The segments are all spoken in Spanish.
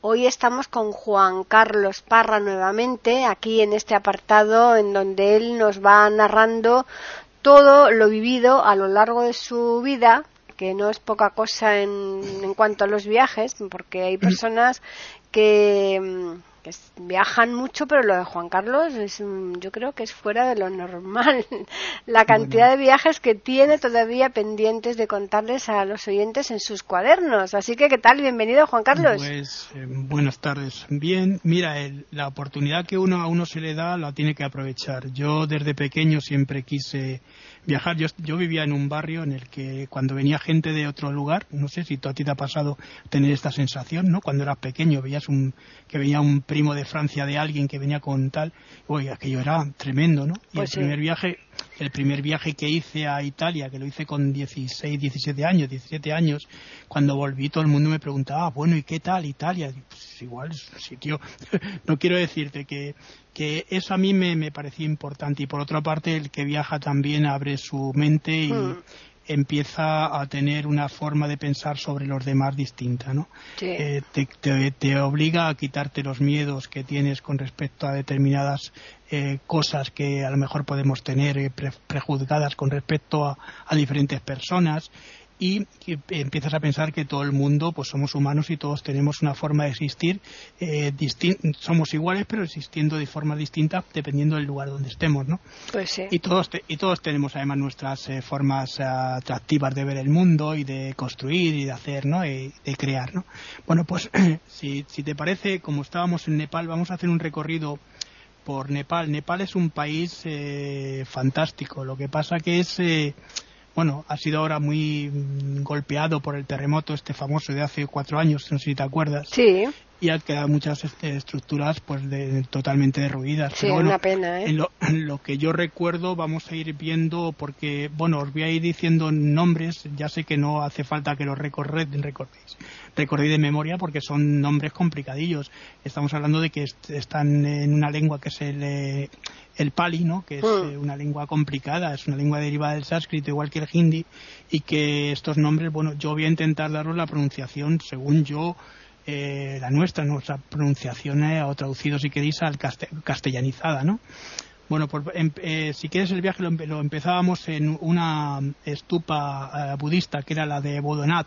Hoy estamos con Juan Carlos Parra nuevamente, aquí en este apartado en donde él nos va narrando todo lo vivido a lo largo de su vida, que no es poca cosa en, en cuanto a los viajes, porque hay personas que mm, viajan mucho, pero lo de Juan Carlos es, yo creo que es fuera de lo normal. La cantidad de viajes que tiene todavía pendientes de contarles a los oyentes en sus cuadernos. Así que, ¿qué tal? Bienvenido, Juan Carlos. Pues, eh, buenas tardes. Bien, mira, la oportunidad que uno a uno se le da la tiene que aprovechar. Yo desde pequeño siempre quise viajar. Yo, yo vivía en un barrio en el que cuando venía gente de otro lugar, no sé si a ti te ha pasado tener esta sensación, ¿no? Cuando eras pequeño veías un, que venía un primo de Francia de alguien que venía con tal, oye, aquello era tremendo, ¿no? Y pues el primer viaje, el primer viaje que hice a Italia, que lo hice con 16, 17 años, 17 años, cuando volví todo el mundo me preguntaba, ah, bueno, ¿y qué tal Italia? Pues igual es un sitio, no quiero decirte que, que eso a mí me, me parecía importante y por otra parte el que viaja también abre su mente y, hmm empieza a tener una forma de pensar sobre los demás distinta, ¿no? Eh, te, obliga a quitarte los miedos que tienes con respecto a determinadas eh, cosas que a lo mejor podemos tener eh, prejuzgadas con respecto a, diferentes personas y empiezas a pensar que todo el mundo pues somos humanos y todos tenemos una forma de existir eh, somos iguales pero existiendo de forma distinta dependiendo del lugar donde estemos no pues sí. y todos y todos tenemos además nuestras eh, formas atractivas de ver el mundo y de construir y de hacer no y de crear no bueno pues si, si te parece como estábamos en Nepal vamos a hacer un recorrido por Nepal. Nepal es un país eh, fantástico. Lo que pasa que es bueno, ha sido ahora muy golpeado por el terremoto este famoso de hace cuatro años, no sé si te acuerdas. Sí. Y ha quedado muchas este, estructuras pues totalmente derruidas. Sí, una pena, ¿eh? En lo, que yo recuerdo vamos a ir viendo, porque, bueno, os voy a ir diciendo nombres, ya sé que no hace falta que los recordéis, recordéis de memoria porque son nombres complicadillos. Estamos hablando de que están en una lengua que es el, eh, el pali, ¿no? que es hmm. eh, una lengua complicada, es una lengua derivada del sánscrito igual que el hindi y que estos nombres, bueno, yo voy a intentar daros la pronunciación según yo eh, la nuestra, nuestra pronunciación o traducido si queréis al castellanizada, ¿no? Bueno, em, si quieres el viaje lo, empezábamos en una estupa budista que era la de Bodonat,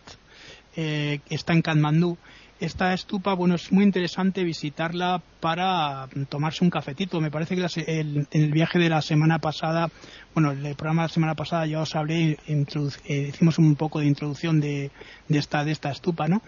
que está en Katmandú esta estupa, bueno, es muy interesante visitarla para tomarse un cafetito. Me parece que en el, viaje de la semana pasada, bueno, el programa de la semana pasada ya os hablé, eh, hicimos un poco de introducción de, esta, de esta estupa, ¿no?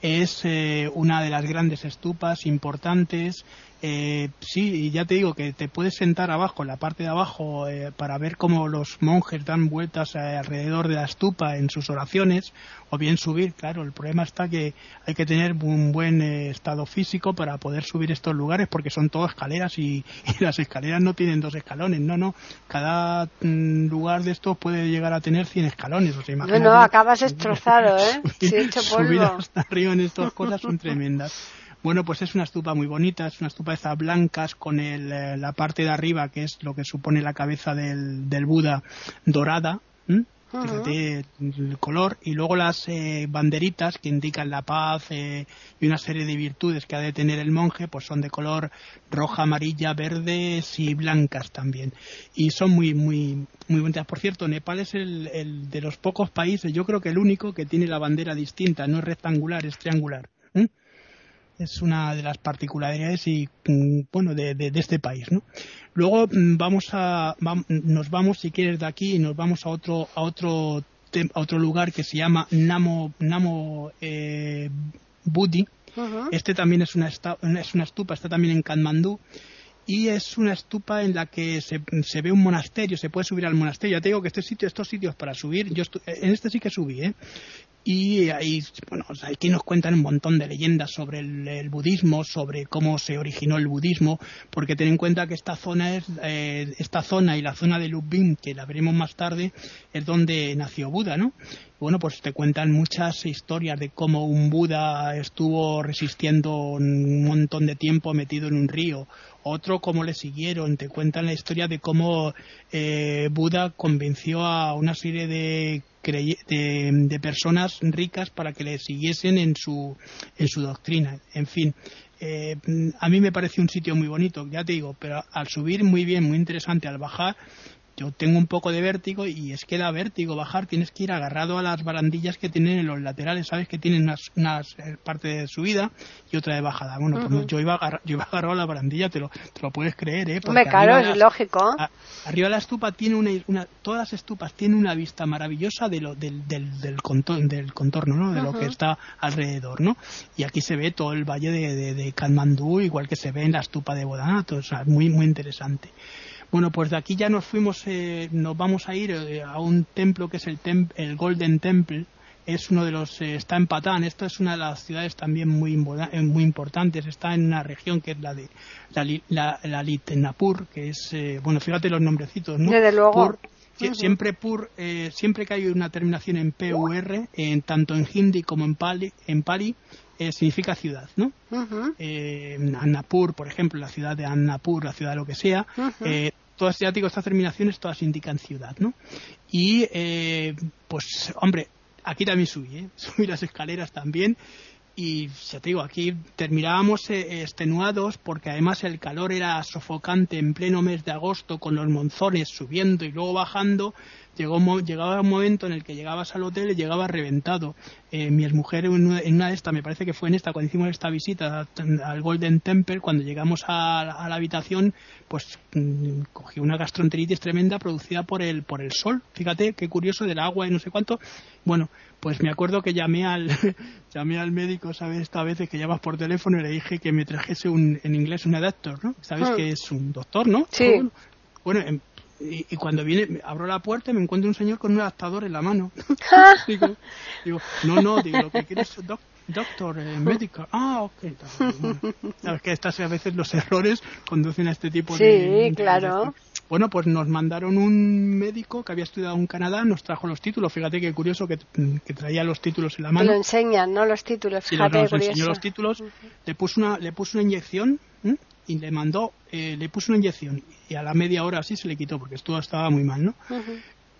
Es eh, una de las grandes estupas importantes eh, sí, y ya te digo que te puedes sentar abajo, en la parte de abajo, eh, para ver cómo los monjes dan vueltas alrededor de la estupa en sus oraciones, o bien subir. Claro, el problema está que hay que tener un buen eh, estado físico para poder subir estos lugares, porque son todo escaleras y, las escaleras no tienen dos escalones, no, no. Cada mm, lugar de estos puede llegar a tener 100 escalones. O sea, no, no, acabas destrozado, ¿eh? Subir hasta arriba en estas cosas son tremendas. Bueno, pues es una estupa muy bonita, es una estupa de blancas con el, eh, la parte de arriba, que es lo que supone la cabeza del, del Buda dorada. Fíjate el color y luego las eh, banderitas que indican la paz eh, y una serie de virtudes que ha de tener el monje pues son de color roja, amarilla, verdes y blancas también y son muy muy muy bonitas. Por cierto, Nepal es el, el de los pocos países, yo creo que el único que tiene la bandera distinta, no es rectangular, es triangular es una de las particularidades y mm, bueno de, de, este país ¿no? luego mm, vamos a nos vamos si quieres de aquí y nos vamos a otro a otro a otro lugar que se llama Namo Namo eh, Budi este también es una es una estupa está también en Katmandú y es una estupa en la que se, se, ve un monasterio, se puede subir al monasterio. Ya te digo que este sitio, estos sitios para subir, yo en este sí que subí, ¿eh? Y ahí, bueno, aquí nos cuentan un montón de leyendas sobre el, budismo, sobre cómo se originó el budismo, porque ten en cuenta que esta zona es, eh, esta zona y la zona de Lubin, que la veremos más tarde, es donde nació Buda, ¿no? Bueno, pues te cuentan muchas historias de cómo un Buda estuvo resistiendo un montón de tiempo metido en un río, otro cómo le siguieron, te cuentan la historia de cómo eh, Buda convenció a una serie de de, personas ricas para que le siguiesen en su, en su doctrina. En fin, eh, a mí me parece un sitio muy bonito, ya te digo, pero al subir muy bien, muy interesante, al bajar yo tengo un poco de vértigo y es que da vértigo bajar, tienes que ir agarrado a las barandillas que tienen en los laterales, sabes que tienen unas, unas eh, parte de subida y otra de bajada. Bueno, pues yo iba agarrado, yo iba agarrado a la barandilla, te lo, te lo puedes creer, ¿eh? Me caro, es lógico. arriba de la estupa tiene una, todas las estupas tienen una vista maravillosa de lo, del, del, del, contorno, del contorno, ¿no? De lo que está alrededor, ¿no? Y aquí se ve todo el valle de, de, de Katmandú, igual que se ve en la estupa de Bodanato, o sea, muy, muy interesante. Bueno, pues de aquí ya nos fuimos, eh, nos vamos a ir eh, a un templo que es el, el Golden Temple. Es uno de los, eh, está en Patán. Esta es una de las ciudades también muy, muy importantes. Está en una región que es la de la, la, Litnapur, que es, bueno, fíjate los nombrecitos, ¿no? Desde luego. Siempre Pur, siempre que hay una terminación en PUR, en, tanto en hindi como en pali, en pali significa ciudad, ¿no? Annapur, por ejemplo, la ciudad de Annapur, la ciudad de lo que sea, todas, ya digo, estas terminaciones todas indican ciudad, ¿no? Y, eh, pues, hombre, aquí también subí, ¿eh? Subí las escaleras también y ya te digo, aquí terminábamos eh, extenuados porque además el calor era sofocante en pleno mes de agosto con los monzones subiendo y luego bajando llegó, llegaba un momento en el que llegabas al hotel y llegaba reventado. Eh, mi mujer en una, de estas, me parece que fue en esta, cuando hicimos esta visita al Golden Temple, cuando llegamos a, la habitación, pues mm, cogió una gastroenteritis tremenda producida por el, por el sol. Fíjate qué curioso del agua y no sé cuánto. Bueno, pues me acuerdo que llamé al, llamé al médico, ¿sabes? Esta vez que llamas por teléfono y le dije que me trajese un, en inglés un adaptor, ¿no? ¿Sabes hmm. que es un doctor, no? Sí. Bueno, en, y, cuando viene, abro la puerta y me encuentro un señor con un adaptador en la mano. digo, no, no, digo, lo que quieres es doctor, eh, médico. Ah, ok. Sabes que estas a veces los errores conducen a este tipo de... Sí, claro. Bueno, pues nos mandaron un médico que había estudiado en Canadá, nos trajo los títulos. Fíjate qué curioso que, que traía los títulos en la mano. Te lo enseñan, ¿no? Los títulos. Fíjate, nos enseñó los títulos. Le puso una, le puso una inyección y le mandó, eh, le puso una inyección y a la media hora así se le quitó porque esto estaba muy mal, ¿no?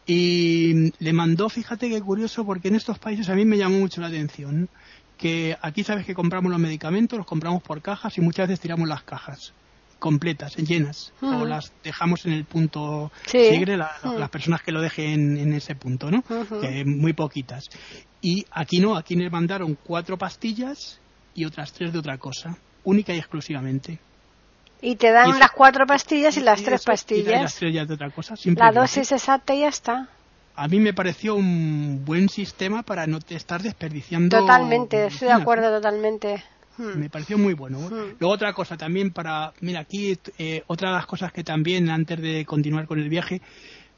Y le mandó, fíjate qué curioso, porque en estos países a mí me llamó mucho la atención que aquí sabes que compramos los medicamentos, los compramos por cajas y muchas veces tiramos las cajas completas, llenas, o las dejamos en el punto sí. las personas que lo dejen en ese punto, ¿no? muy poquitas. Y aquí no, aquí le mandaron cuatro pastillas y otras tres de otra cosa única y exclusivamente. Y te dan las cuatro pastillas y, las tres pastillas. Y las tres ya de otra cosa. La dosis exacta y ya está. A mí me pareció un buen sistema para no estar desperdiciando. Totalmente, estoy de acuerdo totalmente. Hmm. Me pareció muy bueno. Hmm. Luego otra cosa también para, mira aquí eh, otra de las cosas que también antes de continuar con el viaje,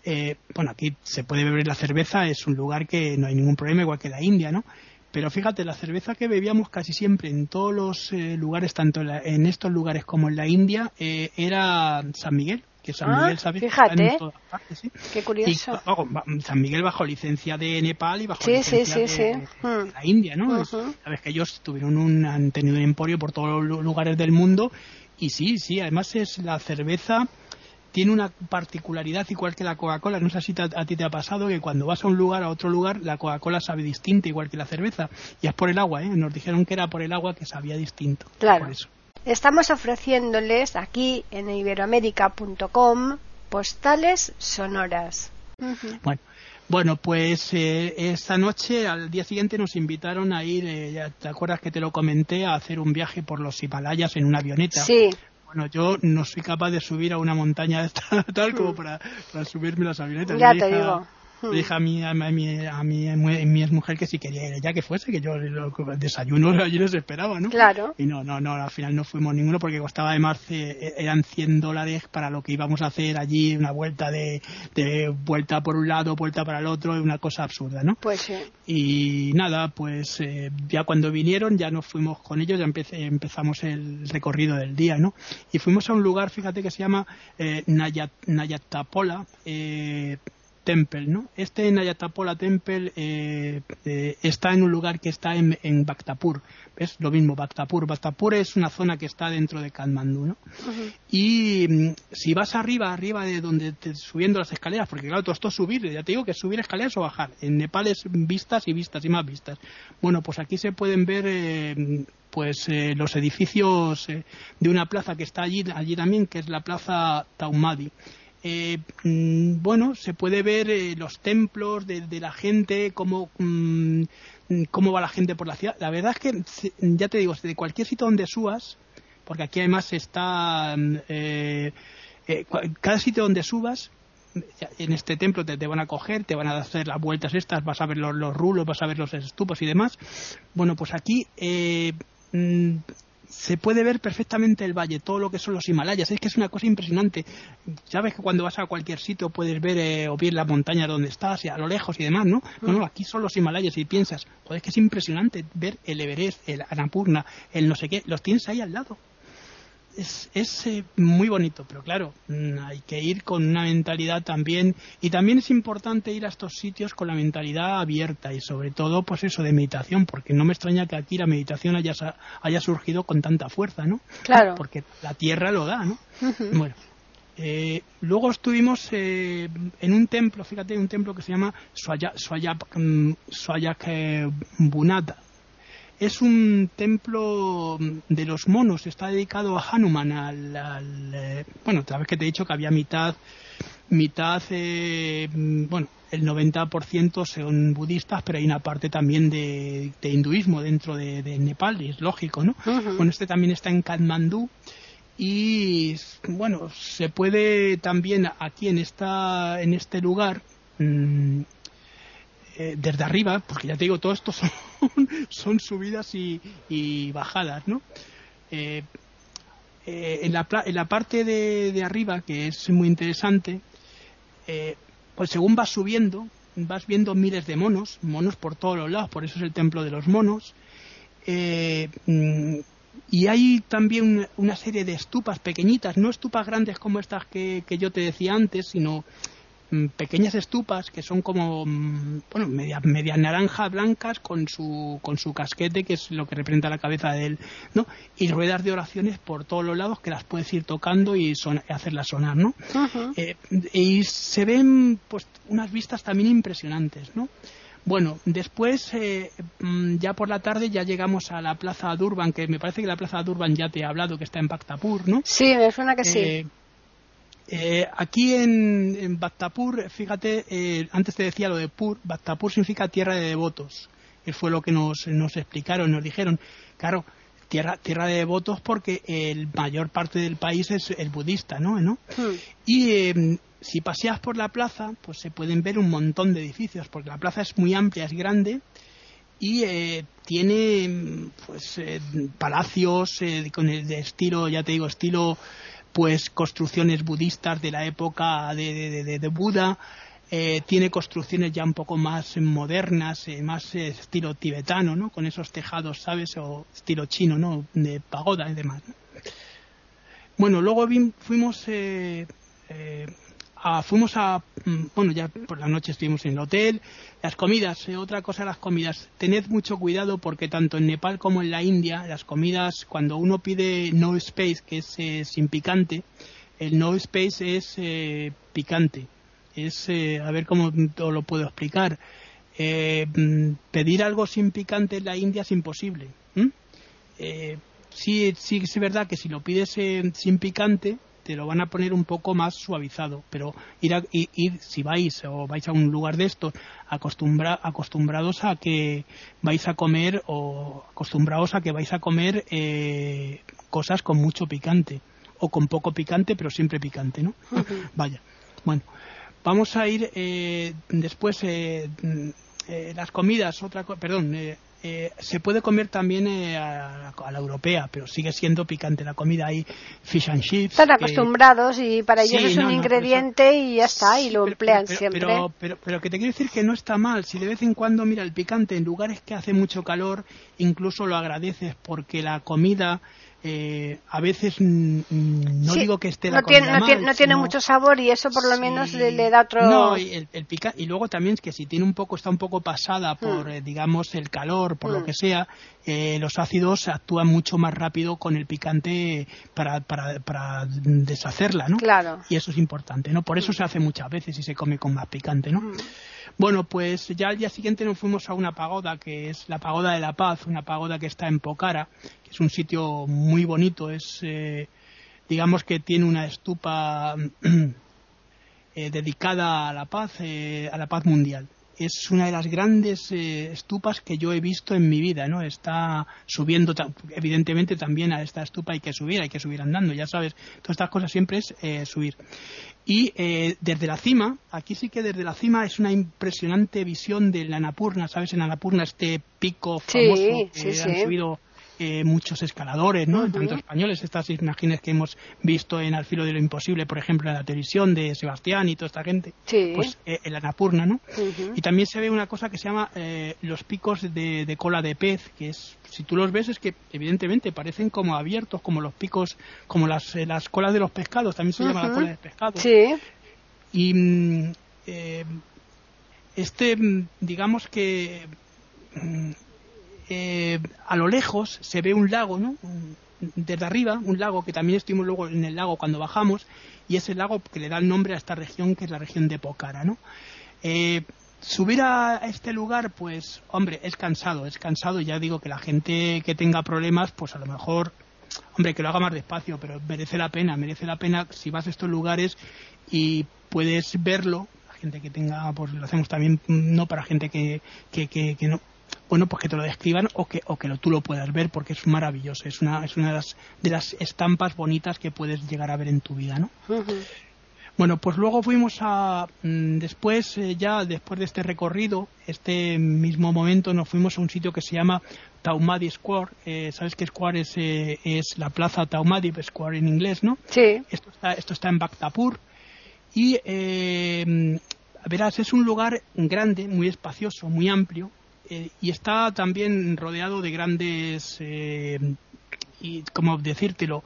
eh, bueno aquí se puede beber la cerveza, es un lugar que no hay ningún problema igual que la India, ¿no? Pero fíjate, la cerveza que bebíamos casi siempre en todos los eh, lugares, tanto en, estos lugares como en la India, eh, era San Miguel. Que San ah, Miguel, ¿sabes? Fíjate. En todas partes, ¿sí? Qué curioso. San Miguel bajo licencia de Nepal y bajo licencia de, hmm. la India, ¿no? Sabes que ellos tuvieron un, han tenido un emporio por todos los lugares del mundo y sí, sí, además es la cerveza tiene una particularidad igual que la Coca-Cola. No sé si a, ti te ha pasado que cuando vas a un lugar, a otro lugar, la Coca-Cola sabe distinta igual que la cerveza. Y es por el agua, ¿eh? Nos dijeron que era por el agua que sabía distinto. Claro. Por eso. Estamos ofreciéndoles aquí en iberoamérica.com postales sonoras. Bueno. Bueno, pues eh, esta noche, al día siguiente, nos invitaron a ir, eh, ya ¿te acuerdas que te lo comenté? A hacer un viaje por los Himalayas en una avioneta. Sí. Bueno, yo no soy capaz de subir a una montaña tal como para, para subirme las avionetas. Ya te digo. Le dije a mi, a mi, a mi, a mi, mujer que si quería ir ya que fuese, que yo lo, desayuno allí les esperaba, ¿no? Claro. Y no, no, no, al final no fuimos ninguno porque costaba además, eh, eran 100 dólares para lo que íbamos a hacer allí, una vuelta de, de vuelta por un lado, vuelta para el otro, una cosa absurda, ¿no? Pues sí. Y nada, pues eh, ya cuando vinieron ya nos fuimos con ellos, ya empecé, empezamos el recorrido del día, ¿no? Y fuimos a un lugar, fíjate que se llama eh, Nayat, Nayatapola, eh, Temple, ¿no? Este Nayatapola Temple eh, eh, está en un lugar que está en, en Bhaktapur, ¿ves? Lo mismo, Bhaktapur. Bhaktapur es una zona que está dentro de Kathmandu, ¿no? Y mm, si vas arriba, arriba de donde te, subiendo las escaleras, porque claro, todo esto es subir, ya te digo que es subir escaleras o bajar. En Nepal es vistas y vistas y más vistas. Bueno, pues aquí se pueden ver eh, pues eh, los edificios eh, de una plaza que está allí, allí también, que es la plaza Taumadi. Eh, mm, bueno, se puede ver eh, los templos de, la gente, cómo, mm, cómo va la gente por la ciudad. La verdad es que, ya te digo, de cualquier sitio donde subas, porque aquí además está, eh, eh, cada sitio donde subas, en este templo te, van a coger, te van a hacer las vueltas estas, vas a ver los, los rulos, vas a ver los estupos y demás. Bueno, pues aquí eh, mm, se puede ver perfectamente el valle, todo lo que son los Himalayas. Es que es una cosa impresionante. Sabes que cuando vas a cualquier sitio puedes ver eh, o bien la montaña donde estás, y a lo lejos y demás, ¿no? Mm. Bueno, aquí son los Himalayas y piensas, joder, es que es impresionante ver el Everest, el Annapurna, el no sé qué, los tienes ahí al lado es, es eh, muy bonito, pero claro, mm, hay que ir con una mentalidad también, y también es importante ir a estos sitios con la mentalidad abierta y sobre todo, pues eso de meditación, porque no me extraña que aquí la meditación haya, haya surgido con tanta fuerza, ¿no? Claro. Porque la tierra lo da, ¿no? Uh -huh. Bueno. Eh, luego estuvimos eh, en un templo, fíjate, un templo que se llama Swayak, Swayak, Bunata, es un templo de los monos, está dedicado a Hanuman, al, al eh, bueno, otra vez que te he dicho que había mitad, mitad, eh, bueno, el 90% son budistas, pero hay una parte también de, de hinduismo dentro de, de, Nepal, y es lógico, ¿no? Uh -huh. Bueno, este también está en Kathmandú y, bueno, se puede también aquí en, esta, en este lugar, mmm, eh, desde arriba, porque ya te digo, todo esto son, son subidas y, y, bajadas, ¿no? Eh, eh, en, la, en, la, parte de, de, arriba, que es muy interesante, pues según vas subiendo, vas viendo miles de monos, monos por todos los lados, por eso es el templo de los monos. Mm, y hay también una serie de estupas pequeñitas, no estupas grandes como estas que, que yo te decía antes, sino pequeñas estupas que son como bueno media, media naranja blancas con su con su casquete que es lo que representa la cabeza de él no y ruedas de oraciones por todos los lados que las puedes ir tocando y son, hacerlas sonar no uh -huh. eh, y se ven pues unas vistas también impresionantes no bueno, después, eh, ya por la tarde, ya llegamos a la Plaza Durban, que me parece que la Plaza Durban ya te he hablado, que está en Bhaktapur, ¿no? Sí, me suena que sí. Eh, aquí en, en Bhaktapur, fíjate, eh, antes te decía lo de Pur, Bhaktapur significa tierra de devotos, que fue lo que nos, nos explicaron, nos dijeron. Claro, tierra, tierra de devotos porque el mayor parte del país es el budista, ¿no? ¿no? Hmm. Y eh, si paseas por la plaza, pues se pueden ver un montón de edificios, porque la plaza es muy amplia, es grande, y eh, tiene pues eh, palacios eh, con el de estilo, ya te digo, estilo pues construcciones budistas de la época de, Buda, eh, tiene construcciones ya un poco más modernas, eh, más eh, estilo tibetano, ¿no? Con esos tejados, ¿sabes? O estilo chino, ¿no? De pagoda y demás. ¿no? Bueno, luego vi, fuimos, a, fuimos a, mm, bueno, ya por la noche estuvimos en el hotel. Las comidas, otra cosa, las comidas. Tened mucho cuidado porque tanto en Nepal como en la India, las comidas, cuando uno pide no space, que es sin picante, el no space es picante es, eh, a ver cómo lo puedo explicar, eh, pedir algo sin picante en la India es imposible. Eh, sí, sí es verdad que si lo pides eh, sin picante, te lo van a poner un poco más suavizado, pero ir, a, ir, ir si vais o vais a un lugar de estos acostumbra, acostumbrados a que vais a comer o acostumbrados a que vais a comer eh, cosas con mucho picante o con poco picante pero siempre picante, ¿no? Uh -huh. Vaya, bueno, vamos a ir después las comidas, otra perdón, eh, se puede comer también eh, a, la europea, pero sigue siendo picante la comida. Hay fish and chips. Están acostumbrados y para ellos es un ingrediente y ya está, y lo emplean siempre. Pero, pero, pero, que te quiero decir que no está mal. Si de vez en cuando, mira, el picante en lugares que hace mucho calor, incluso lo agradeces porque la comida eh, a veces no digo que esté no tiene, no, tiene, mucho sabor y eso por lo menos le, da otro no y, el, y luego también es que si tiene un poco está un poco pasada por hmm. eh, digamos el calor por lo hmm. que sea eh, los ácidos actúan mucho más rápido con el picante para, para, para deshacerla no claro y eso es importante no por eso se hace muchas veces y se come con más picante no. Bueno, pues ya al día siguiente nos fuimos a una pagoda que es la Pagoda de la Paz, una pagoda que está en Pocara, que es un sitio muy bonito, es eh, digamos que tiene una estupa eh, dedicada a la paz, eh, a la paz mundial es una de las grandes eh, estupas que yo he visto en mi vida, ¿no? Está subiendo, evidentemente también a esta estupa hay que subir, hay que subir andando, ya sabes, todas estas cosas siempre es eh, subir. Y eh, desde la cima, aquí sí que desde la cima es una impresionante visión de la Napurna, ¿sabes? En Napurna este pico famoso que han subido eh, muchos escaladores, ¿no? Tanto españoles, estas imágenes que hemos visto en Al filo de lo imposible, por ejemplo, en la televisión de Sebastián y toda esta gente, pues eh, en la Napurna, ¿no? Y también se ve una cosa que se llama eh, los picos de, cola de pez, que es, si tú los ves, es que evidentemente parecen como abiertos, como los picos, como las, las colas de los pescados, también se llama la cola de pescado. Sí. Y mm, este, mm, digamos que mm, eh, a lo lejos se ve un lago, ¿no? Desde arriba, un lago que también estuvimos luego en el lago cuando bajamos, y es el lago que le da el nombre a esta región, que es la región de Pocara, ¿no? Eh, subir a este lugar, pues, hombre, es cansado, es cansado. Ya digo que la gente que tenga problemas, pues a lo mejor, hombre, que lo haga más despacio, pero merece la pena, merece la pena si vas a estos lugares y puedes verlo. La gente que tenga, pues lo hacemos también, no para gente que, que, que, que no, bueno, pues que te lo describan o que, o que tú lo puedas ver porque es maravilloso, es una, es una de, las, de las estampas bonitas que puedes llegar a ver en tu vida, ¿no? Bueno, pues luego fuimos a, mm, después, eh, ya después de este recorrido, este mismo momento nos fuimos a un sitio que se llama Taumadi Square. Eh, ¿Sabes qué Square es, eh, es la plaza Taumadi Square en inglés, no? Sí. Esto está, esto está en Bhaktapur. Y, verás, es un lugar grande, muy espacioso, muy amplio, eh, y está también rodeado de grandes, eh, y como decírtelo,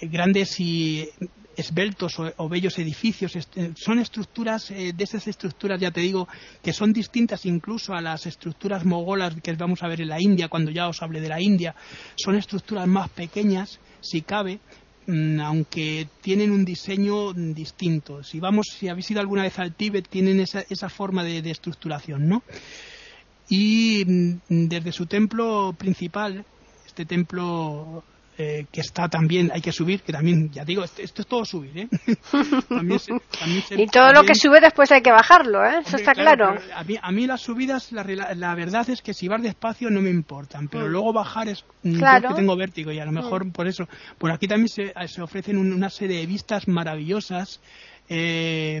eh, grandes y esbeltos o, bellos edificios. son estructuras, de esas estructuras, ya te digo, que son distintas incluso a las estructuras mogolas que vamos a ver en la India, cuando ya os hablé de la India. Son estructuras más pequeñas, si cabe, mm, aunque tienen un diseño distinto. Si vamos, si habéis ido alguna vez al Tíbet, tienen esa, esa forma de estructuración, ¿no? Y mm, desde su templo principal, este templo eh, que está también, hay que subir, que también, ya digo, esto, es todo subir, ¿eh? y todo lo que sube después hay que bajarlo, ¿eh? Eso está claro. A, mí, las subidas, la, la, verdad es que si vas despacio no me importan, pero mm. luego bajar es mm, claro. que tengo vértigo y a lo mejor por eso. Por aquí también se, se ofrecen una serie de vistas maravillosas. Eh,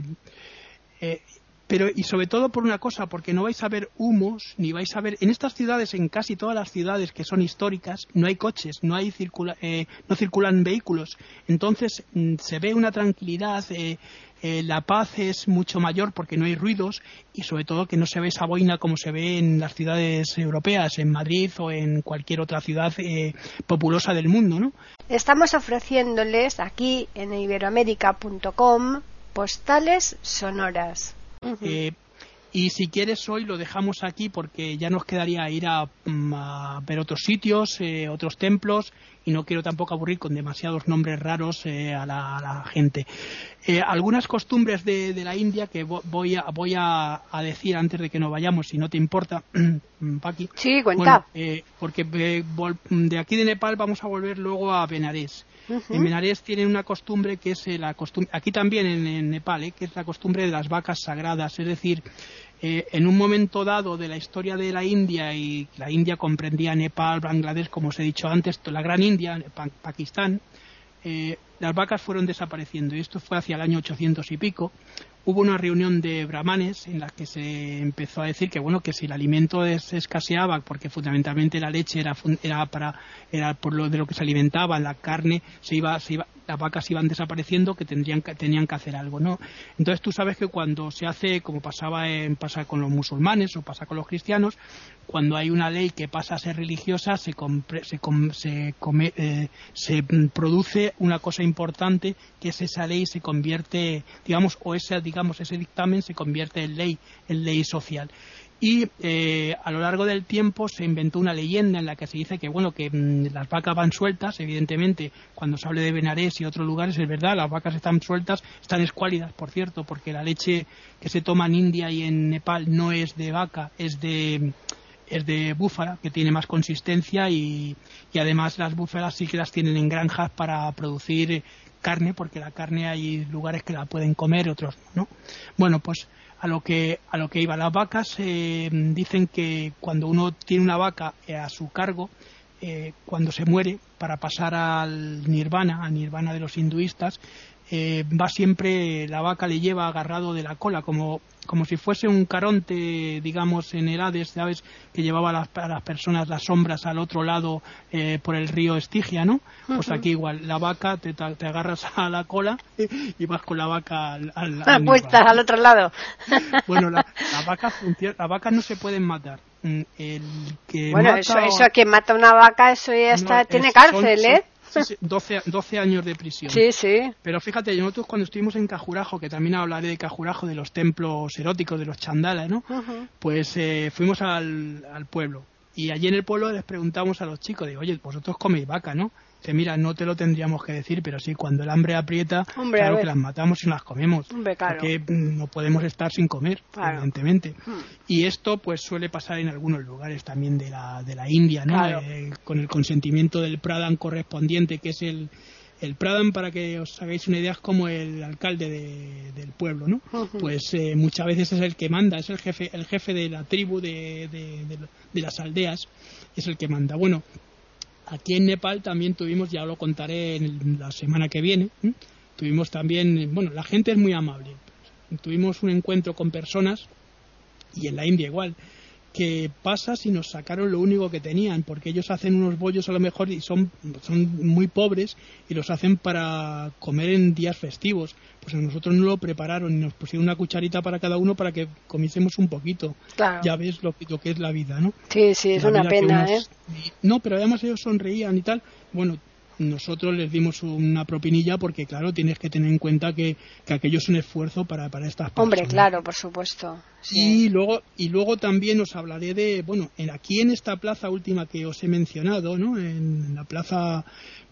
eh, pero y sobre todo por una cosa, porque no vais a ver humos, ni vais a ver en estas ciudades, en casi todas las ciudades que son históricas, no hay coches, no hay eh, no circulan vehículos, entonces mm, se ve una tranquilidad. Eh, eh, la paz es mucho mayor porque no hay ruidos y sobre todo que no se ve esa boina como se ve en las ciudades europeas, en Madrid o en cualquier otra ciudad populosa del mundo, ¿no? Estamos ofreciéndoles aquí en iberoamérica.com postales sonoras. Eh, y si quieres hoy lo dejamos aquí porque ya nos quedaría ir a, mm, ver otros sitios, eh, otros templos y no quiero tampoco aburrir con demasiados nombres raros eh, a, la, gente. algunas costumbres de, la India que voy, a, voy a, decir antes de que nos vayamos, si no te importa, Paqui. Sí, cuenta. porque de aquí de Nepal vamos a volver luego a Benares. En Benares tienen una costumbre que es eh, la costumbre, aquí también en, Nepal, eh, que es la costumbre de las vacas sagradas, es decir, eh, en un momento dado de la historia de la India, y la India comprendía Nepal, Bangladesh, como os he dicho antes, la gran India, Pakistán, las vacas fueron desapareciendo. Y esto fue hacia el año 800 y pico hubo una reunión de brahmanes en la que se empezó a decir que bueno que si el alimento se escaseaba porque fundamentalmente la leche era era para era por lo de lo que se alimentaba la carne se iba se iba las vacas iban desapareciendo que tendrían que, tenían que hacer algo no entonces tú sabes que cuando se hace como pasaba en pasa con los musulmanes o pasa con los cristianos cuando hay una ley que pasa a ser religiosa se se, se, eh, se produce una cosa importante que es esa ley se convierte digamos o esa digamos ese dictamen se convierte en ley en ley social. Y eh, a lo largo del tiempo se inventó una leyenda en la que se dice que bueno que mm, las vacas van sueltas evidentemente cuando se hable de Benarés y otros lugares es verdad las vacas están sueltas están escuálidas por cierto porque la leche que se toma en India y en Nepal no es de vaca es de es de búfala que tiene más consistencia y, y además las búfalas sí que las tienen en granjas para producir carne porque la carne hay lugares que la pueden comer otros no. Bueno pues a lo que a lo que iba. Las vacas eh, dicen que cuando uno tiene una vaca eh, a su cargo eh, cuando se muere para pasar al nirvana al nirvana de los hinduistas va siempre la vaca le lleva agarrado de la cola como como si fuese un caronte, digamos, en el Hades, ¿sabes? Que llevaba a las, las personas las sombras al otro lado por el río Estigia, ¿no? Pues aquí igual, la vaca, te, te, agarras a la cola y vas con la vaca al... al, al al otro lado. bueno, la, la, vaca la vaca no se pueden matar. Mm, el que bueno, mata eso, eso, quien mata una vaca, eso ya está, no, tiene es, cárcel, son, ¿eh? Sí, sí, 12, 12, años de prisión. Sí, sí. Pero fíjate, nosotros cuando estuvimos en Cajurajo, que también hablaré de Cajurajo, de los templos eróticos, de los chandalas, ¿no? Uh -huh. Pues eh, fuimos al, al, pueblo. Y allí en el pueblo les preguntamos a los chicos, digo, oye, vosotros coméis vaca, ¿no? Dice, mira, no te lo tendríamos que decir, pero sí, cuando el hambre aprieta, Hombre, claro que las matamos y las comemos. Hombre, claro. Porque no podemos estar sin comer, claro. evidentemente. Hmm. Y esto pues suele pasar en algunos lugares también de la, de la India, ¿no? Eh, con el consentimiento del Pradhan correspondiente, que es el, el Pradhan, para que os hagáis una idea, es como el alcalde de, del pueblo, ¿no? Uh -huh. Pues eh, muchas veces es el que manda, es el jefe, el jefe de la tribu de, de, de, de las aldeas, es el que manda. Bueno, aquí en Nepal también tuvimos, ya lo contaré en la semana que viene, ¿eh? tuvimos también, bueno, la gente es muy amable. Tuvimos un encuentro con personas, y en la India igual, que pasa si nos sacaron lo único que tenían, porque ellos hacen unos bollos a lo mejor y son, son muy pobres y los hacen para comer en días festivos. Pues a nosotros no lo prepararon y nos pusieron una cucharita para cada uno para que comiésemos un poquito. Claro. Ya ves lo, lo, que es la vida, ¿no? Sí, sí, es la una pena, unos, ¿eh? No, pero además ellos sonreían y tal. Bueno, nosotros les dimos una propinilla porque, claro, tienes que tener en cuenta que, que aquello es un esfuerzo para, para estas personas. Hombre, claro, por supuesto. Sí. Y, luego, y luego también os hablaré de, bueno, en, aquí en esta plaza última que os he mencionado, ¿no? En la plaza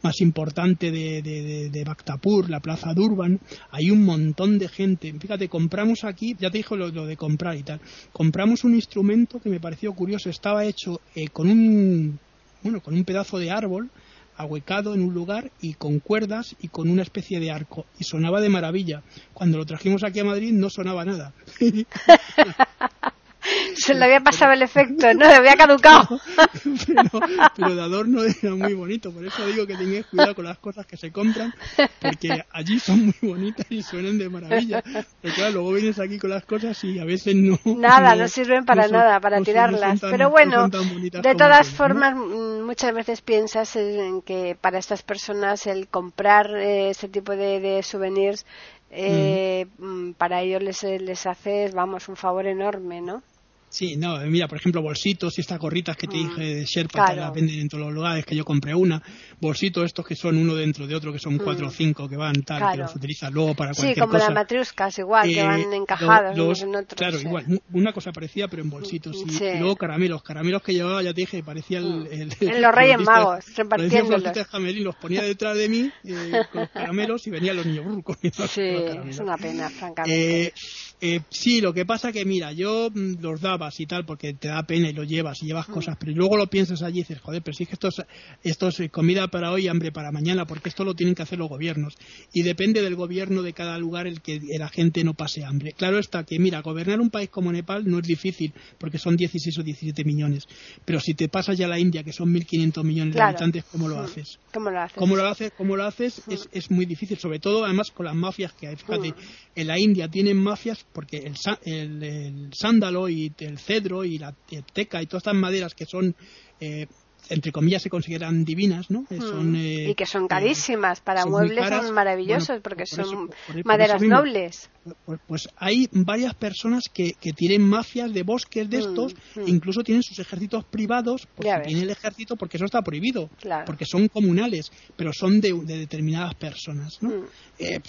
más importante de, de, de, de Bhaktapur, la plaza Durban, hay un montón de gente. Fíjate, compramos aquí, ya te dijo lo, lo de comprar y tal, compramos un instrumento que me pareció curioso, estaba hecho eh, con un, bueno, con un pedazo de árbol, ahuecado en un lugar y con cuerdas y con una especie de arco. Y sonaba de maravilla. Cuando lo trajimos aquí a Madrid no sonaba nada. Se le había pasado el efecto, no, le había caducado. pero, pero, de adorno era muy bonito, por eso digo que tengáis cuidado con las cosas que se compran, porque allí son muy bonitas y suenan de maravilla. Pero claro, luego vienes aquí con las cosas y a veces no. Nada, no, no sirven para no son, nada, para tirarlas. tan, pero bueno, de todas formas, muchas veces piensas en que para estas personas el comprar eh, este tipo de, de souvenirs eh, mm. para ellos les, les hace, vamos, un favor enorme, ¿no? Sí, no, mira, por ejemplo, bolsitos y estas gorritas que te mm, dije de Sherpa claro. que las venden en todos los lugares, que yo compré una, bolsitos estos que son uno dentro de otro, que son cuatro mm. o cinco que van tal, claro. que los utilizas luego para cualquier Sí, como cosa. las matriuscas, igual, eh, que van encajados los, en otros. Claro, sí. igual, una cosa parecida, pero en bolsitos. Y, sí. y, luego caramelos, caramelos que llevaba, ya te dije, parecía el. el, el en los Reyes Magos, repartiéndolos. Jamelín, los ponía detrás de mí eh, con los caramelos y venían los niños uh, comiendo Sí, es una pena, francamente. Eh, Eh, sí, lo que pasa que, mira, yo mm, los dabas y tal, porque te da pena y lo llevas y llevas mm. cosas, pero luego lo piensas allí y dices, joder, pero si es que esto es, esto es comida para hoy y hambre para mañana, porque esto lo tienen que hacer los gobiernos. Y depende del gobierno de cada lugar el que la gente no pase hambre. Claro está que, mira, gobernar un país como Nepal no es difícil, porque son 16 o 17 millones. Pero si te pasas ya a la India, que son 1.500 millones de habitantes, ¿cómo lo mm. haces? ¿Cómo lo haces? ¿Cómo lo haces? ¿Cómo lo haces? Es, es muy difícil, sobre todo además con las mafias que hay. Fíjate, en la India tienen mafias porque el, el, sándalo y el cedro y la teca y todas estas maderas que son eh, entre comillas se consideran divinas, ¿no? Hmm. Eh, y que son eh, carísimas para muebles, son maravillosos porque son maderas nobles. Pues, pues, hay varias personas que, que, tienen mafias de bosques de hmm, estos, e incluso tienen sus ejércitos privados, porque tienen el ejército, porque eso está prohibido, porque son comunales, pero son de, determinadas personas, ¿no? Eh,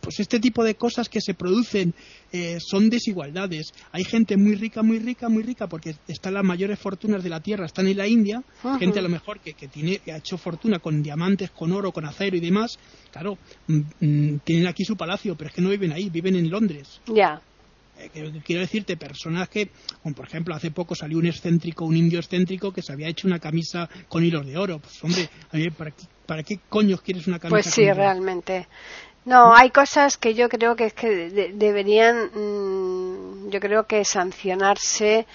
pues este tipo de cosas que se producen son desigualdades. Hay gente muy rica, muy rica, muy rica, porque están las mayores fortunas de la tierra, están en la India, gente a lo mejor que, tiene, ha hecho fortuna con diamantes, con oro, con acero y demás, claro, mm, mm, tienen aquí su palacio, pero es que no viven ahí, viven en Londres. Ya. Eh, quiero decirte, personas que, como por ejemplo, hace poco salió un excéntrico, un indio excéntrico que se había hecho una camisa con hilos de oro. Pues hombre, ¿para qué, para qué coños quieres una camisa? Pues sí, realmente. No, hay cosas que yo creo que es que deberían, mm, yo creo que sancionarse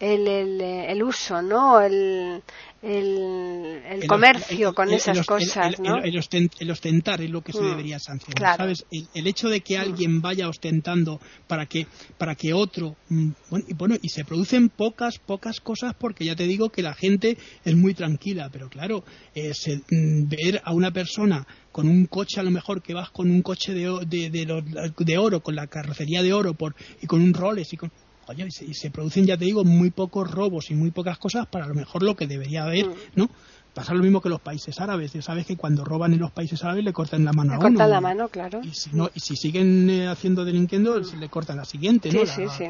el, el, el, uso, ¿no? El, el, comercio con esas cosas, ¿no? El, ostentar es lo que se mm, debería sancionar, ¿sabes? El, hecho de que mm. alguien vaya ostentando para que para que otro mm, bueno y, bueno y se producen pocas pocas cosas porque ya te digo que la gente es muy tranquila, pero claro eh, ver a una persona con un coche a lo mejor que vas con un coche de, de, de, de oro con la carrocería de oro por y con un Rolex y con y se, producen, ya te digo, muy pocos robos y muy pocas cosas para lo mejor lo que debería haber, mm. ¿no? Pasa lo mismo que los países árabes. Ya sabes que cuando roban en los países árabes le cortan la mano le a uno. cortan la mano, claro. Y si, no, y si siguen eh, haciendo delinquiendo, se le cortan la siguiente, ¿no? Sí, sí, sí.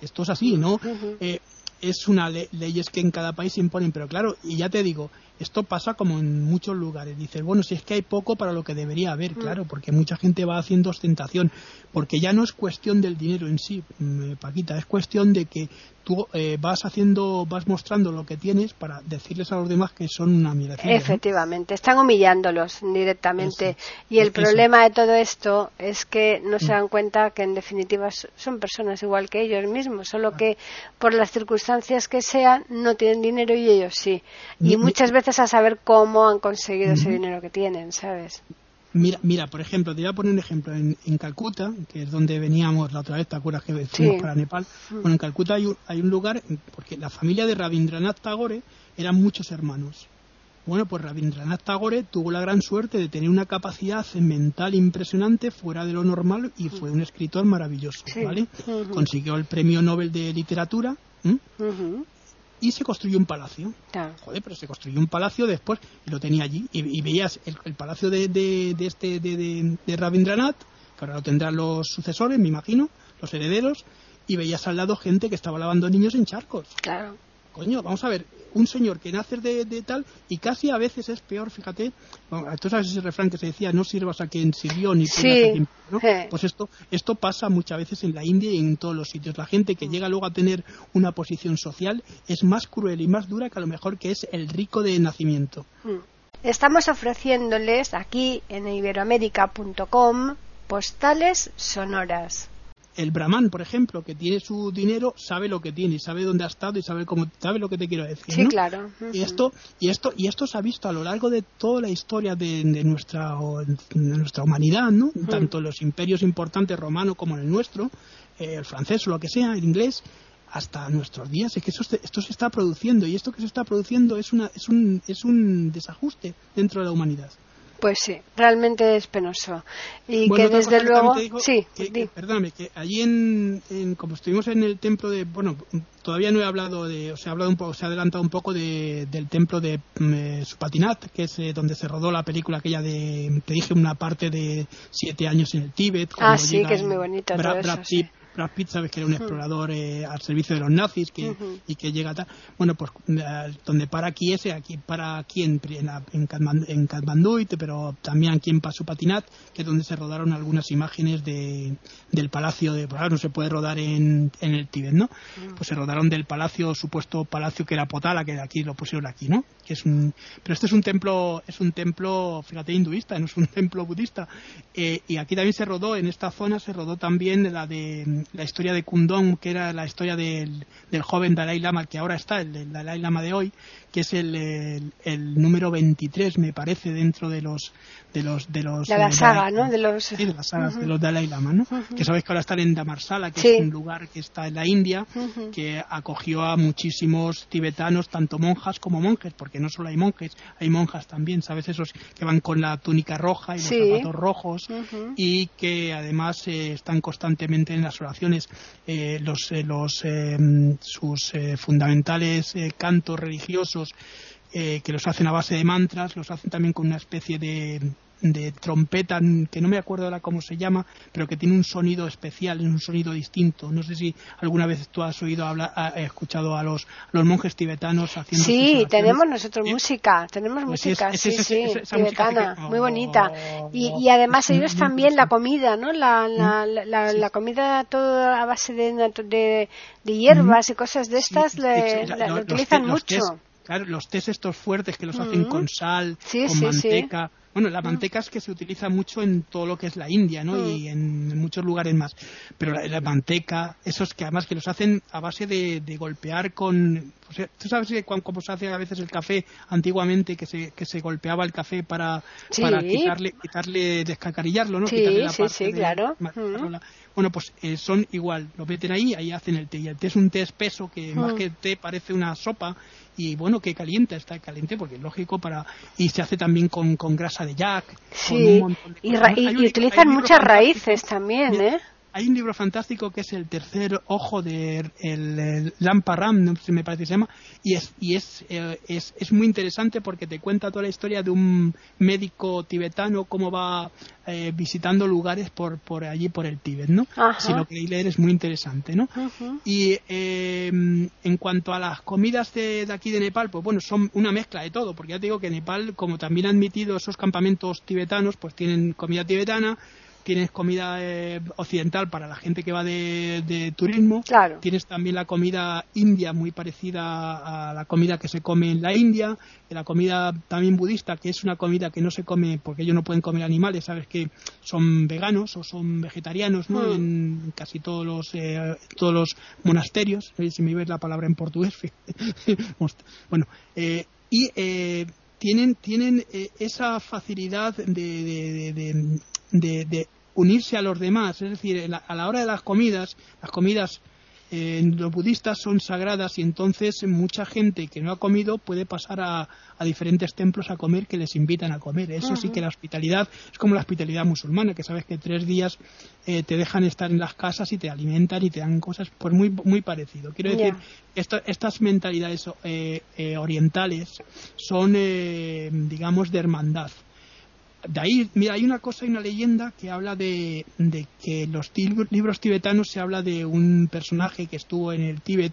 Esto es así, ¿no? eh, es una ley, leyes que en cada país se imponen, pero claro, y ya te digo, esto pasa como en muchos lugares. Dices, bueno, si es que hay poco para lo que debería haber, mm. claro, porque mucha gente va haciendo ostentación, porque ya no es cuestión del dinero en sí, mm, Paquita, es cuestión de que tú eh, vas haciendo, vas mostrando lo que tienes para decirles a los demás que son una admiración. Efectivamente, están humillándolos directamente. Y el problema de todo esto es que no se dan cuenta que en definitiva son personas igual que ellos mismos, solo que por las circunstancias que sean no tienen dinero y ellos sí. Y muchas veces a saber cómo han conseguido ese dinero que tienen, ¿sabes? Mira, mira, por ejemplo, te voy a poner un ejemplo. En, Calcuta, que es donde veníamos la otra vez, ¿te acuerdas que fuimos para Nepal? Bueno, en Calcuta hay un, hay un lugar, porque la familia de Rabindranath Tagore eran muchos hermanos. Bueno, pues Rabindranath Tagore tuvo la gran suerte de tener una capacidad mental impresionante fuera de lo normal y fue un escritor maravilloso, ¿vale? Consiguió el premio Nobel de Literatura y se construyó un palacio. Joder, pero se construyó un palacio después y lo tenía allí. Y, veías el, palacio de, de, este de, de, Rabindranath, que ahora lo tendrán los sucesores, me imagino, los herederos, y veías al lado gente que estaba lavando niños en charcos. Claro coño, vamos a ver, un señor que nace de, tal y casi a veces es peor, fíjate, tú sabes ese refrán que se decía, no sirvas a quien sirvió ni sí. a quien ¿no? Pues esto, esto pasa muchas veces en la India y en todos los sitios. La gente que llega luego a tener una posición social es más cruel y más dura que a lo mejor que es el rico de nacimiento. Mm. Estamos ofreciéndoles aquí en iberoamérica.com postales sonoras el brahman, por ejemplo, que tiene su dinero, sabe lo que tiene, sabe dónde ha estado y sabe cómo, sabe lo que te quiero decir. Sí, claro. Y esto, y esto, y esto se ha visto a lo largo de toda la historia de, nuestra, de nuestra humanidad, ¿no? Tanto los imperios importantes romano como el nuestro, eh, el francés o lo que sea, el inglés, hasta nuestros días. Es que esto, esto se está produciendo y esto que se está produciendo es, una, es, un, es un desajuste dentro de la humanidad. Pues sí, realmente es penoso. Y que desde luego. sí, perdóname, que allí en, Como estuvimos en el templo de. Bueno, todavía no he hablado de. O sea, ha, hablado un poco, se ha adelantado un poco de, del templo de mm, eh, Supatinat, que es eh, donde se rodó la película aquella de. Te dije una parte de siete años en el Tíbet. Ah, sí, que es muy bonito. todo eso, Brad Pitt, sabes que era un explorador eh, al servicio de los nazis que, y que llega a tal. Bueno, pues donde para aquí ese, aquí para aquí en, en, Katmandú, pero también aquí en Pasupatinat, que es donde se rodaron algunas imágenes de, del palacio de, pues no se puede rodar en, en el Tíbet, ¿no? Pues se rodaron del palacio, supuesto palacio que era Potala, que de aquí lo pusieron aquí, ¿no? Que es un, pero este es un templo, es un templo, fíjate, hinduista, no es un templo budista. Eh, y aquí también se rodó, en esta zona se rodó también la de la historia de Kundong, que era la historia del, del joven Dalai Lama, que ahora está, el, Dalai Lama de hoy, que es el, el, número 23, me parece, dentro de los de los de los de la saga, ¿no? De los sí, de las sagas de los Dalai Lama, ¿no? Que sabéis que ahora están en Damarsala, que es un lugar que está en la India, que acogió a muchísimos tibetanos, tanto monjas como monjes, porque no solo hay monjes, hay monjas también, ¿sabes? Esos que van con la túnica roja y los zapatos rojos y que además eh, están constantemente en las oraciones. Eh, los, eh, los sus fundamentales cantos religiosos que los hacen a base de mantras, los hacen también con una especie de, de trompeta que no me acuerdo ahora cómo se llama, pero que tiene un sonido especial, un sonido distinto. No sé si alguna vez tú has oído hablar, escuchado a los, los monjes tibetanos haciendo. Sí, tenemos nosotros música, tenemos pues música, sí, sí, tibetana, muy bonita. Y, y además ellos también la comida, ¿no? La, la, la, la, comida todo a base de, de, de hierbas y cosas de estas la, utilizan mucho. Claro, los tés estos fuertes que los hacen con sal, con manteca bueno, la manteca es que se utiliza mucho en todo lo que es la India, ¿no? Y en muchos lugares más. Pero la, manteca, esos que además que los hacen a base de, golpear con... ¿Tú sabes cómo se hace a veces el café antiguamente, que se, que se golpeaba el café para, para quitarle, quitarle, descacarillarlo, ¿no? Sí, sí, sí, claro. Bueno, pues eh, son igual, lo meten ahí, ahí hacen el té. Y el té es un té espeso que más que té parece una sopa y bueno, que calienta, está caliente porque es lógico para... Y se hace también con, con grasa de jack. Sí, y, utilizan muchas raíces también, ¿eh? Hay un libro fantástico que es el tercer ojo de el, Lamparam, no sé, me parece que se llama, y es y es, eh, es, es muy interesante porque te cuenta toda la historia de un médico tibetano cómo va eh, visitando lugares por por allí por el Tíbet, ¿no? Si lo queréis leer es muy interesante, ¿no? Y em, en cuanto a las comidas de, de, aquí de Nepal, pues bueno, son una mezcla de todo, porque ya te digo que Nepal, como también ha admitido esos campamentos tibetanos, pues tienen comida tibetana, tienes comida eh, occidental para la gente que va de, turismo, tienes también la comida india muy parecida a la comida que se come en la India, la comida también budista, que es una comida que no se come porque ellos no pueden comer animales, sabes que son veganos o son vegetarianos, ¿no? Hmm. En casi todos los eh, todos los monasterios, si me ves la palabra en portugués, bueno, eh, y tienen tienen esa facilidad de, de, unirse a los demás. Es decir, a la hora de las comidas, las comidas eh, en los budistas son sagradas y entonces mucha gente que no ha comido puede pasar a, diferentes templos a comer que les invitan a comer. Eso sí que la hospitalidad es como la hospitalidad musulmana, que sabes que tres días eh, te dejan estar en las casas y te alimentan y te dan cosas, pues muy, muy parecido. Quiero decir, estas mentalidades eh, orientales son, digamos, de hermandad de ahí, mira, hay una cosa, hay una leyenda que habla de, que en los libros tibetanos se habla de un personaje que estuvo en el Tíbet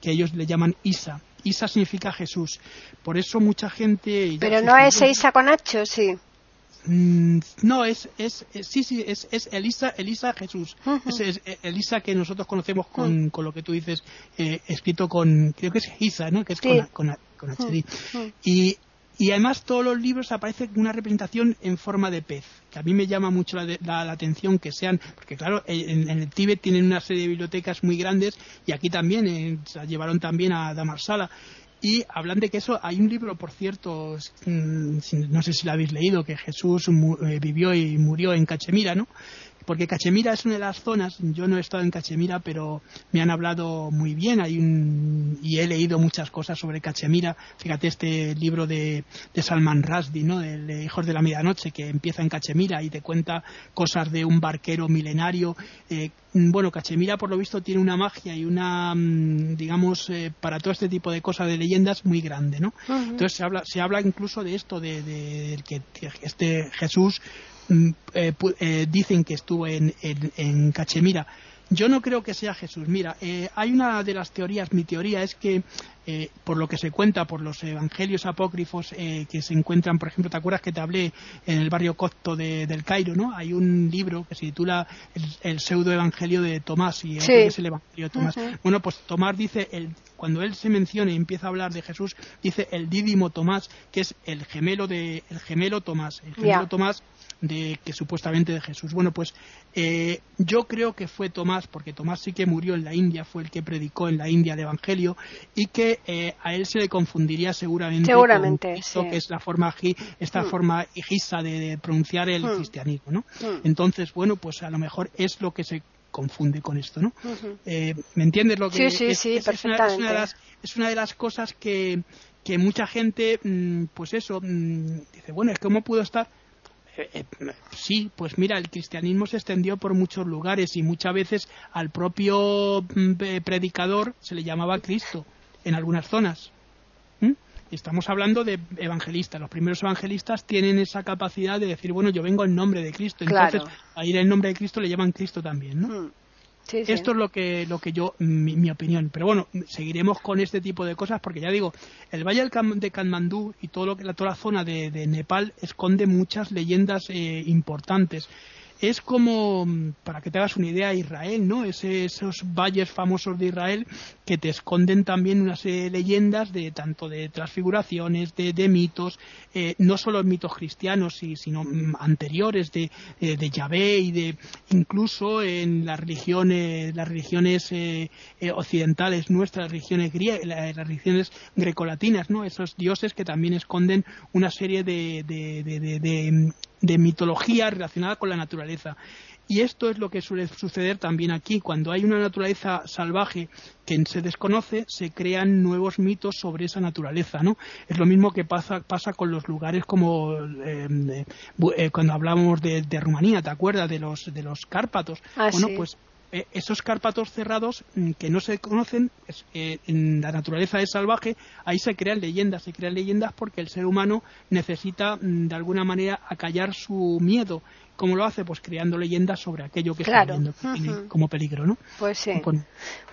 que ellos le llaman Isa. Isa significa Jesús. Por eso mucha gente. Pero no es Isa con H, sí. Mm, no, es, es, sí, sí, es, es Elisa, Elisa Jesús. Es, Elisa que nosotros conocemos con, con lo que tú dices, eh, escrito con, creo que es Isa, ¿no? Que es con, con, con HD. Y y además todos los libros aparece una representación en forma de pez, que a mí me llama mucho la, atención que sean, porque claro, en, el Tíbet tienen una serie de bibliotecas muy grandes y aquí también, eh, llevaron también a Damarsala. Y hablan de que eso, hay un libro, por cierto, mm, no sé si lo habéis leído, que Jesús eh, vivió y murió en Cachemira, ¿no? Porque Cachemira es una de las zonas, yo no he estado en Cachemira, pero me han hablado muy bien hay un, y he leído muchas cosas sobre Cachemira. Fíjate este libro de, de Salman Rushdie, ¿no? de, Hijos de la Medianoche, que empieza en Cachemira y te cuenta cosas de un barquero milenario. Eh, bueno, Cachemira por lo visto tiene una magia y una, mm, digamos, eh, para todo este tipo de cosas de leyendas muy grande, ¿no? Entonces se habla, se habla incluso de esto, de, de, que este Jesús eh, eh, dicen que estuvo en, en, Cachemira yo no creo que sea Jesús. Mira, eh, hay una de las teorías, mi teoría es que, eh, por lo que se cuenta por los evangelios apócrifos eh, que se encuentran, por ejemplo, ¿te acuerdas que te hablé en el barrio copto del Cairo? ¿no? Hay un libro que se titula El, pseudo evangelio de Tomás y es el evangelio de Tomás. Bueno, pues Tomás dice, el, cuando él se menciona y empieza a hablar de Jesús, dice el dídimo Tomás, que es el gemelo de el gemelo Tomás, el gemelo Tomás de que supuestamente de Jesús. Bueno, pues eh, yo creo que fue Tomás, porque Tomás sí que murió en la India, fue el que predicó en la India el Evangelio, y que eh, a él se le confundiría seguramente, seguramente que es la forma esta mm. forma hijisa de, pronunciar el mm. cristianismo, ¿no? Mm. Entonces, bueno, pues a lo mejor es lo que se confunde con esto, ¿no? Eh, ¿Me entiendes lo que sí, sí, sí, es, es, una, de las, es una de las cosas que que mucha gente, pues eso, dice, bueno, es que cómo pudo estar eh, eh, sí, pues mira, el cristianismo se extendió por muchos lugares y muchas veces al propio predicador se le llamaba Cristo en algunas zonas. Estamos hablando de evangelistas. Los primeros evangelistas tienen esa capacidad de decir, bueno, yo vengo en nombre de Cristo. Entonces, a ir en nombre de Cristo le llaman Cristo también, ¿no? Hmm. Esto es lo que, lo que yo, mi, opinión. Pero bueno, seguiremos con este tipo de cosas porque ya digo, el Valle de Kanmandú y todo lo que, toda la zona de, Nepal esconde muchas leyendas eh, importantes es como, para que te hagas una idea, Israel, ¿no? esos valles famosos de Israel que te esconden también unas leyendas de tanto de transfiguraciones, de, mitos, eh, no solo mitos cristianos, sino mm, anteriores de, eh, de Yahvé y de incluso en las religiones, las religiones eh, occidentales nuestras, religiones griegas, las religiones grecolatinas, ¿no? Esos dioses que también esconden una serie de, de mitología relacionada con la naturaleza. Y esto es lo que suele suceder también aquí. Cuando hay una naturaleza salvaje que se desconoce, se crean nuevos mitos sobre esa naturaleza, ¿no? Es lo mismo que pasa, pasa con los lugares como em, eh, cuando hablamos de, Rumanía, ¿te acuerdas? De los, de los Cárpatos. Ah, bueno, pues eh, esos Cárpatos cerrados mm, que no se conocen, eh, en la naturaleza es salvaje, ahí se crean leyendas, se crean leyendas porque el ser humano necesita mm, de alguna manera acallar su miedo. ¿Cómo lo hace? Pues creando leyendas sobre aquello que está viendo como peligro, ¿no? Pues sí.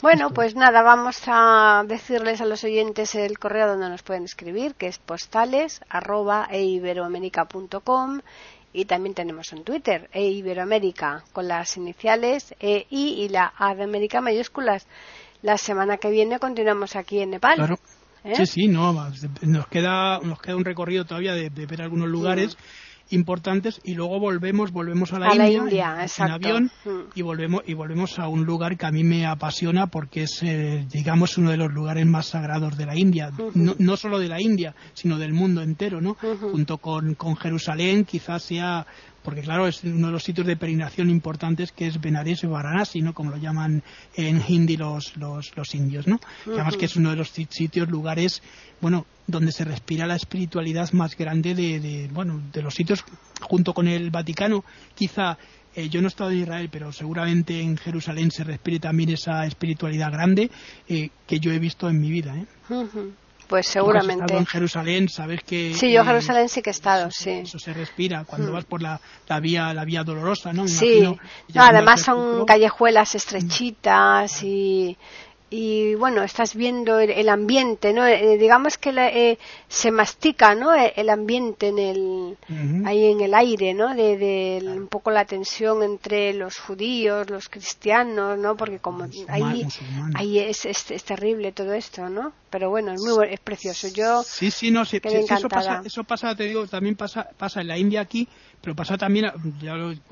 bueno, pues nada, vamos a decirles a los oyentes el correo donde nos pueden escribir, que es postales arroba y también tenemos un Twitter, e Iberoamérica, con las iniciales E, I y la A de América mayúsculas. La semana que viene continuamos aquí en Nepal. Claro. ¿Eh? Sí, sí, no, nos queda, nos queda un recorrido todavía de, ver algunos lugares importantes y luego volvemos volvemos a la, India, en, avión mm. y volvemos y volvemos a un lugar que a mí me apasiona porque es eh, digamos uno de los lugares más sagrados de la India. No, no, solo de la India sino del mundo entero no junto con, con Jerusalén quizás sea porque claro, es uno de los sitios de peregrinación importantes que es Benares o Varanasi, ¿no? Como lo llaman en hindi los, los, los indios, ¿no? Además que es uno de los sitios, lugares, bueno, donde se respira la espiritualidad más grande de, bueno, de los sitios, junto con el Vaticano, quizá eh, yo no he estado en Israel, pero seguramente en Jerusalén se respire también esa espiritualidad grande eh, que yo he visto en mi vida. ¿eh? Pues seguramente. en Jerusalén, sabes que. Sí, yo en Jerusalén sí que he estado, eso, sí. Eso se respira cuando mm. vas por la, la, vía la vía dolorosa, ¿no? sí. además son callejuelas estrechitas y y bueno, estás viendo el, ambiente, ¿no? Eh, digamos que eh, se mastica, ¿no? E, el ambiente en el, ahí en el aire, ¿no? De, un poco la tensión entre los judíos, los cristianos, ¿no? Porque como ahí, ahí es, es, terrible todo esto, ¿no? Pero bueno, es muy es precioso. Yo sí, sí, no, sí, eso pasa, eso pasa, te digo, también pasa, pasa en la India aquí pero pasa también,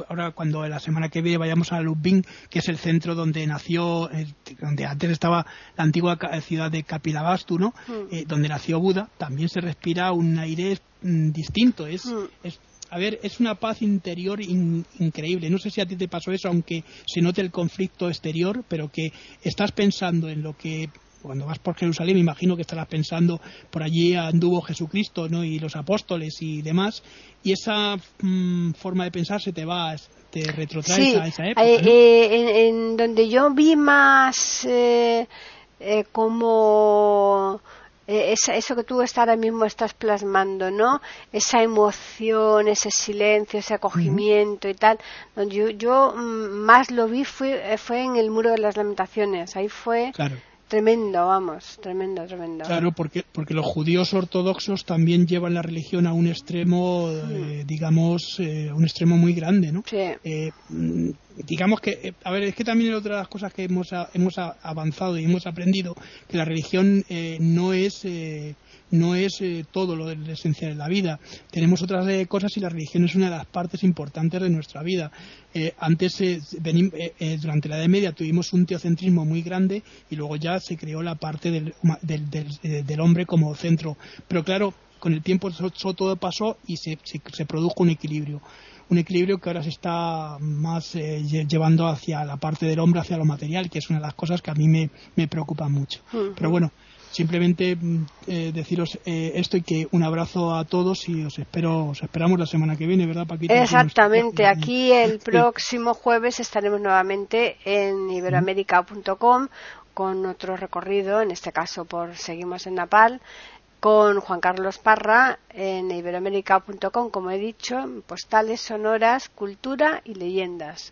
ahora cuando la semana que viene vayamos a Lubin, que es el centro donde nació, eh, donde antes estaba la antigua ciudad de Kapilavastu, ¿no? Mm. Eh, donde nació Buda, también se respira un aire mm, distinto. Es, mm. es, a ver, es una paz interior increíble. No sé si a ti te pasó eso, aunque se note el conflicto exterior, pero que estás pensando en lo que cuando vas por Jerusalén, me imagino que estarás pensando, por allí anduvo Jesucristo ¿no? y los apóstoles y demás, y esa mm, forma de pensar se te va, te retrotrae a esa época. Eh, eh, en, donde yo vi más eh, como eh, eso que tú ahora mismo estás plasmando, ¿no? Esa emoción, ese silencio, ese acogimiento y tal. Yo, yo mm, más lo vi fue, fue en el Muro de las Lamentaciones. Ahí fue... Tremendo, vamos, tremendo, tremendo. Claro, porque, porque los judíos ortodoxos también llevan la religión a un extremo, eh, mm. digamos, a un extremo muy grande, ¿no? Sí. Mm, digamos que, a ver, es que también otra de las cosas que hemos, hemos avanzado y hemos aprendido, que la religión no es no es eh, todo lo esencial de la vida. Tenemos otras eh, cosas y la religión es una de las partes importantes de nuestra vida. Eh, antes, durante la Edad Media, tuvimos un teocentrismo muy grande y luego ya se creó la parte del, del, hombre como centro. Pero claro, con el tiempo eso, todo pasó y se, se, produjo un equilibrio un equilibrio que ahora se está más llevando hacia la parte del hombre, hacia lo material, que es una de las cosas que a mí me, me preocupan mucho. Pero bueno, simplemente mm, eh, deciros eh, esto y que un abrazo a todos y os espero os esperamos la semana que viene verdad Paquita exactamente. Aquí el próximo jueves estaremos nuevamente en iberoamérica.com con otro recorrido en este caso por seguimos en Napal con Juan Carlos Parra en iberoamérica.com como he dicho postales sonoras cultura y leyendas